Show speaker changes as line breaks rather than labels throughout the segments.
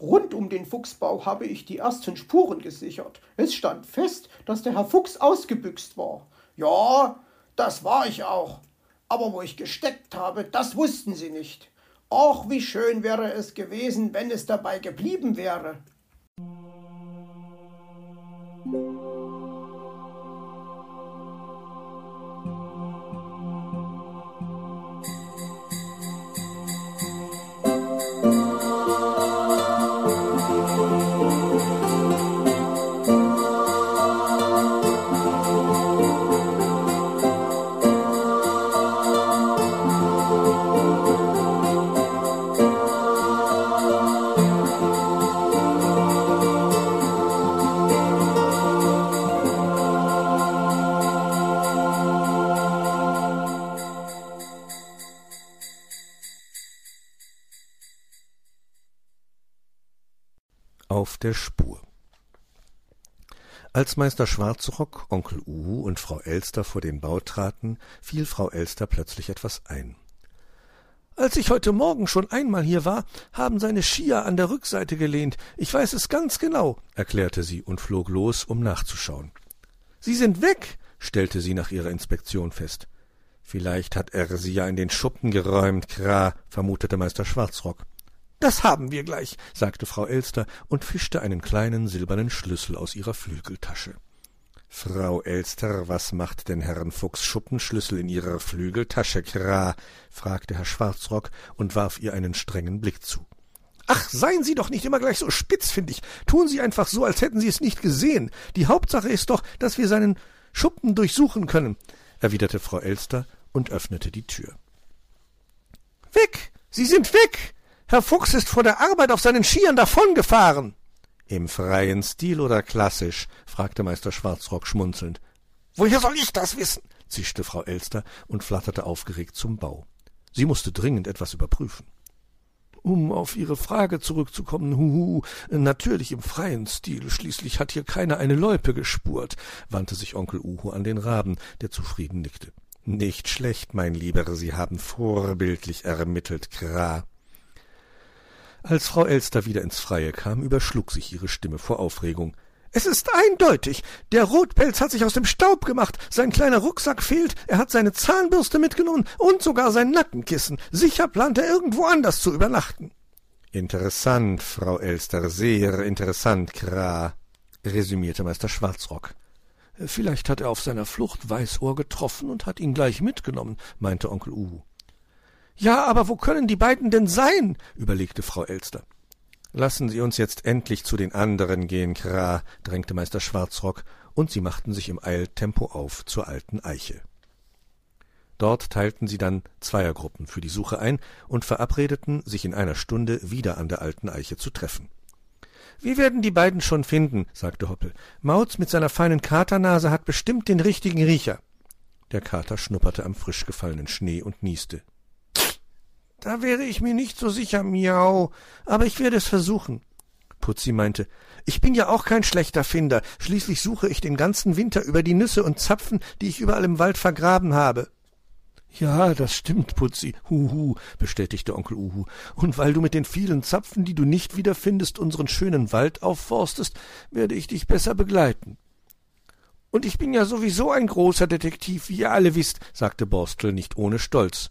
Rund um den Fuchsbau habe ich die ersten Spuren gesichert. Es stand fest, dass der Herr Fuchs ausgebüxt war. Ja, das war ich auch. Aber wo ich gesteckt habe, das wussten sie nicht. Ach, wie schön wäre es gewesen, wenn es dabei geblieben wäre.
Auf der Spur. Als Meister Schwarzrock, Onkel Uhu und Frau Elster vor den Bau traten, fiel Frau Elster plötzlich etwas ein. Als ich heute Morgen schon einmal hier war, haben seine Skier an der Rückseite gelehnt. Ich weiß es ganz genau, erklärte sie und flog los, um nachzuschauen. Sie sind weg, stellte sie nach ihrer Inspektion fest. Vielleicht hat er sie ja in den Schuppen geräumt, Kra, vermutete Meister Schwarzrock. Das haben wir gleich, sagte Frau Elster und fischte einen kleinen silbernen Schlüssel aus ihrer Flügeltasche. Frau Elster, was macht denn Herrn Fuchs Schuppenschlüssel in Ihrer Flügeltasche, Kra? fragte Herr Schwarzrock und warf ihr einen strengen Blick zu. Ach, seien Sie doch nicht immer gleich so spitzfindig. Tun Sie einfach so, als hätten Sie es nicht gesehen. Die Hauptsache ist doch, dass wir seinen Schuppen durchsuchen können, erwiderte Frau Elster und öffnete die Tür. Weg! Sie sind weg! Herr Fuchs ist vor der Arbeit auf seinen Skiern davongefahren. Im freien Stil oder klassisch? fragte Meister Schwarzrock schmunzelnd. Woher soll ich das wissen? zischte Frau Elster und flatterte aufgeregt zum Bau. Sie musste dringend etwas überprüfen. Um auf Ihre Frage zurückzukommen, huhu, natürlich im freien Stil, schließlich hat hier keiner eine Loipe gespurt, wandte sich Onkel Uhu an den Raben, der zufrieden nickte. Nicht schlecht, mein Lieber, Sie haben vorbildlich ermittelt, Kra. Als Frau Elster wieder ins Freie kam, überschlug sich ihre Stimme vor Aufregung. Es ist eindeutig. Der Rotpelz hat sich aus dem Staub gemacht. Sein kleiner Rucksack fehlt. Er hat seine Zahnbürste mitgenommen und sogar sein Nackenkissen. Sicher plant er irgendwo anders zu übernachten. Interessant, Frau Elster, sehr interessant, Kra, resümierte Meister Schwarzrock. Vielleicht hat er auf seiner Flucht Weißohr getroffen und hat ihn gleich mitgenommen, meinte Onkel Uhu. Ja, aber wo können die beiden denn sein? überlegte Frau Elster. Lassen Sie uns jetzt endlich zu den anderen gehen, Kra, drängte Meister Schwarzrock, und sie machten sich im Eiltempo auf zur alten Eiche. Dort teilten sie dann Zweiergruppen für die Suche ein und verabredeten, sich in einer Stunde wieder an der alten Eiche zu treffen. Wir werden die beiden schon finden, sagte Hoppel. Mauz mit seiner feinen Katernase hat bestimmt den richtigen Riecher. Der Kater schnupperte am frisch gefallenen Schnee und nieste. Da wäre ich mir nicht so sicher, miau, aber ich werde es versuchen. Putzi meinte, ich bin ja auch kein schlechter Finder, schließlich suche ich den ganzen Winter über die Nüsse und Zapfen, die ich überall im Wald vergraben habe. Ja, das stimmt, Putzi, huhu, bestätigte Onkel Uhu, und weil du mit den vielen Zapfen, die du nicht wiederfindest, unseren schönen Wald aufforstest, werde ich dich besser begleiten. Und ich bin ja sowieso ein großer Detektiv, wie ihr alle wisst, sagte Borstel nicht ohne Stolz.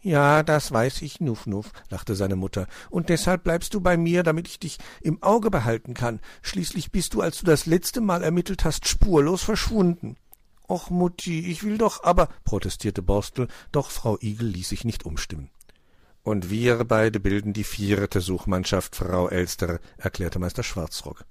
Ja, das weiß ich, Nuff Nuff, lachte seine Mutter, und deshalb bleibst du bei mir, damit ich dich im Auge behalten kann. Schließlich bist du, als du das letzte Mal ermittelt hast, spurlos verschwunden. Och, Mutti, ich will doch aber, protestierte Borstel, doch Frau Igel ließ sich nicht umstimmen. Und wir beide bilden die vierte Suchmannschaft, Frau Elster, erklärte Meister Schwarzrock.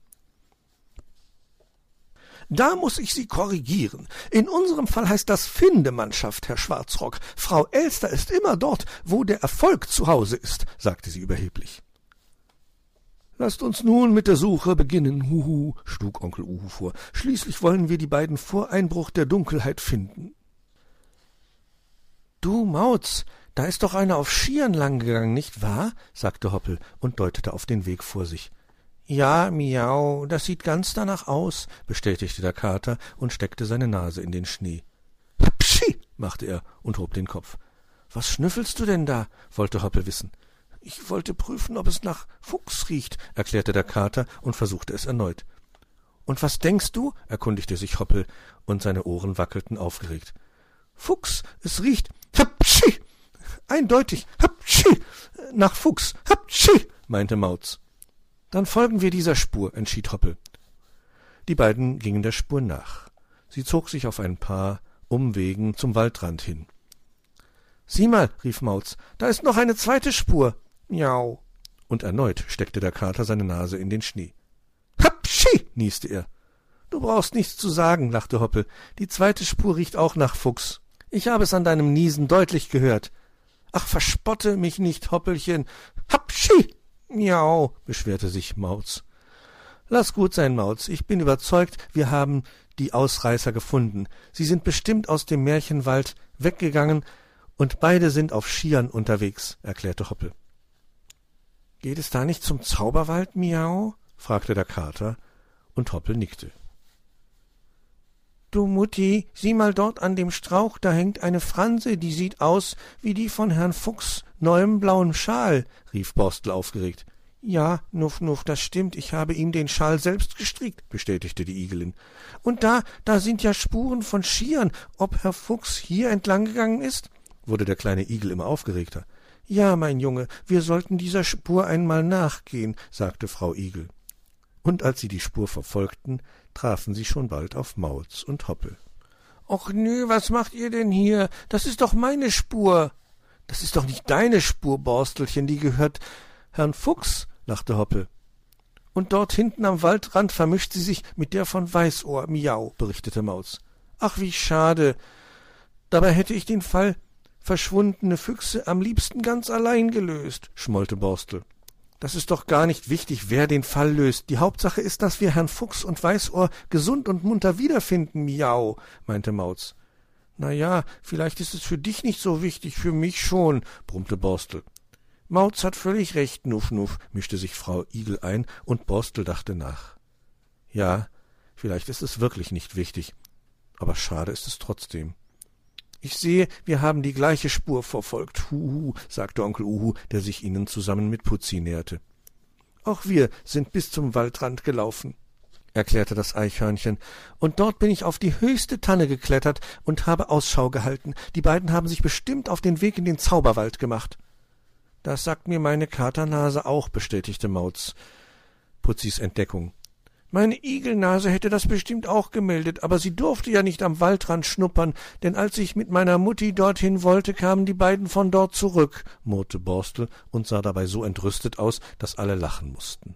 Da muss ich Sie korrigieren. In unserem Fall heißt das Findemannschaft, Herr Schwarzrock. Frau Elster ist immer dort, wo der Erfolg zu Hause ist, sagte sie überheblich. Lasst uns nun mit der Suche beginnen, Huhu, schlug Onkel Uhu vor. Schließlich wollen wir die beiden vor Einbruch der Dunkelheit finden. Du Mauz, da ist doch einer auf Skiern langgegangen, nicht wahr? sagte Hoppel und deutete auf den Weg vor sich. Ja, miau, das sieht ganz danach aus, bestätigte der Kater und steckte seine Nase in den Schnee. Pschi, machte er und hob den Kopf. Was schnüffelst du denn da? wollte Hoppel wissen. Ich wollte prüfen, ob es nach Fuchs riecht, erklärte der Kater und versuchte es erneut. Und was denkst du? erkundigte sich Hoppel, und seine Ohren wackelten aufgeregt. Fuchs, es riecht. Hapschi! Eindeutig. Hapschi! Nach Fuchs. Hapschi! meinte Mauz. Dann folgen wir dieser Spur, entschied Hoppel. Die beiden gingen der Spur nach. Sie zog sich auf ein paar Umwegen zum Waldrand hin. Sieh mal, rief Mauz, da ist noch eine zweite Spur. Miau. Und erneut steckte der Kater seine Nase in den Schnee. Hapschi! nieste er. Du brauchst nichts zu sagen, lachte Hoppel. Die zweite Spur riecht auch nach Fuchs. Ich habe es an deinem Niesen deutlich gehört. Ach, verspotte mich nicht, Hoppelchen. Hapschi! Miau, beschwerte sich Mauz. Lass gut sein, Mauz. Ich bin überzeugt, wir haben die Ausreißer gefunden. Sie sind bestimmt aus dem Märchenwald weggegangen und beide sind auf Skiern unterwegs, erklärte Hoppel. Geht es da nicht zum Zauberwald, Miau? fragte der Kater, und Hoppel nickte. Du Mutti, sieh mal dort an dem Strauch, da hängt eine Franse, die sieht aus wie die von Herrn Fuchs neuem blauen Schal, rief Borstel aufgeregt. Ja, Nuff, Nuff, das stimmt, ich habe ihm den Schal selbst gestrickt, bestätigte die Igelin. Und da, da sind ja Spuren von Skiern. Ob Herr Fuchs hier entlang gegangen ist? wurde der kleine Igel immer aufgeregter. Ja, mein Junge, wir sollten dieser Spur einmal nachgehen, sagte Frau Igel. Und als sie die Spur verfolgten, trafen sie schon bald auf Mauz und Hoppel. Och nö, was macht ihr denn hier? Das ist doch meine Spur. Das ist doch nicht deine Spur, Borstelchen, die gehört Herrn Fuchs, lachte Hoppel. Und dort hinten am Waldrand vermischt sie sich mit der von Weißohr, miau, berichtete Mauz. Ach, wie schade. Dabei hätte ich den Fall verschwundene Füchse am liebsten ganz allein gelöst, schmollte Borstel. Das ist doch gar nicht wichtig, wer den Fall löst. Die Hauptsache ist, dass wir Herrn Fuchs und Weißohr gesund und munter wiederfinden, miau, meinte Mauz. Na ja, vielleicht ist es für dich nicht so wichtig, für mich schon, brummte Borstel. Mauz hat völlig recht, Nuff Nuff, mischte sich Frau Igel ein, und Borstel dachte nach. Ja, vielleicht ist es wirklich nicht wichtig, aber schade ist es trotzdem. Ich sehe, wir haben die gleiche Spur verfolgt, huhu, sagte Onkel Uhu, der sich ihnen zusammen mit Putzi näherte. Auch wir sind bis zum Waldrand gelaufen, erklärte das Eichhörnchen, und dort bin ich auf die höchste Tanne geklettert und habe Ausschau gehalten. Die beiden haben sich bestimmt auf den Weg in den Zauberwald gemacht. Das sagt mir meine Katernase auch, bestätigte Mauz. Putzis Entdeckung. Meine Igelnase hätte das bestimmt auch gemeldet, aber sie durfte ja nicht am Waldrand schnuppern, denn als ich mit meiner Mutti dorthin wollte, kamen die beiden von dort zurück, murrte Borstel und sah dabei so entrüstet aus, dass alle lachen mussten.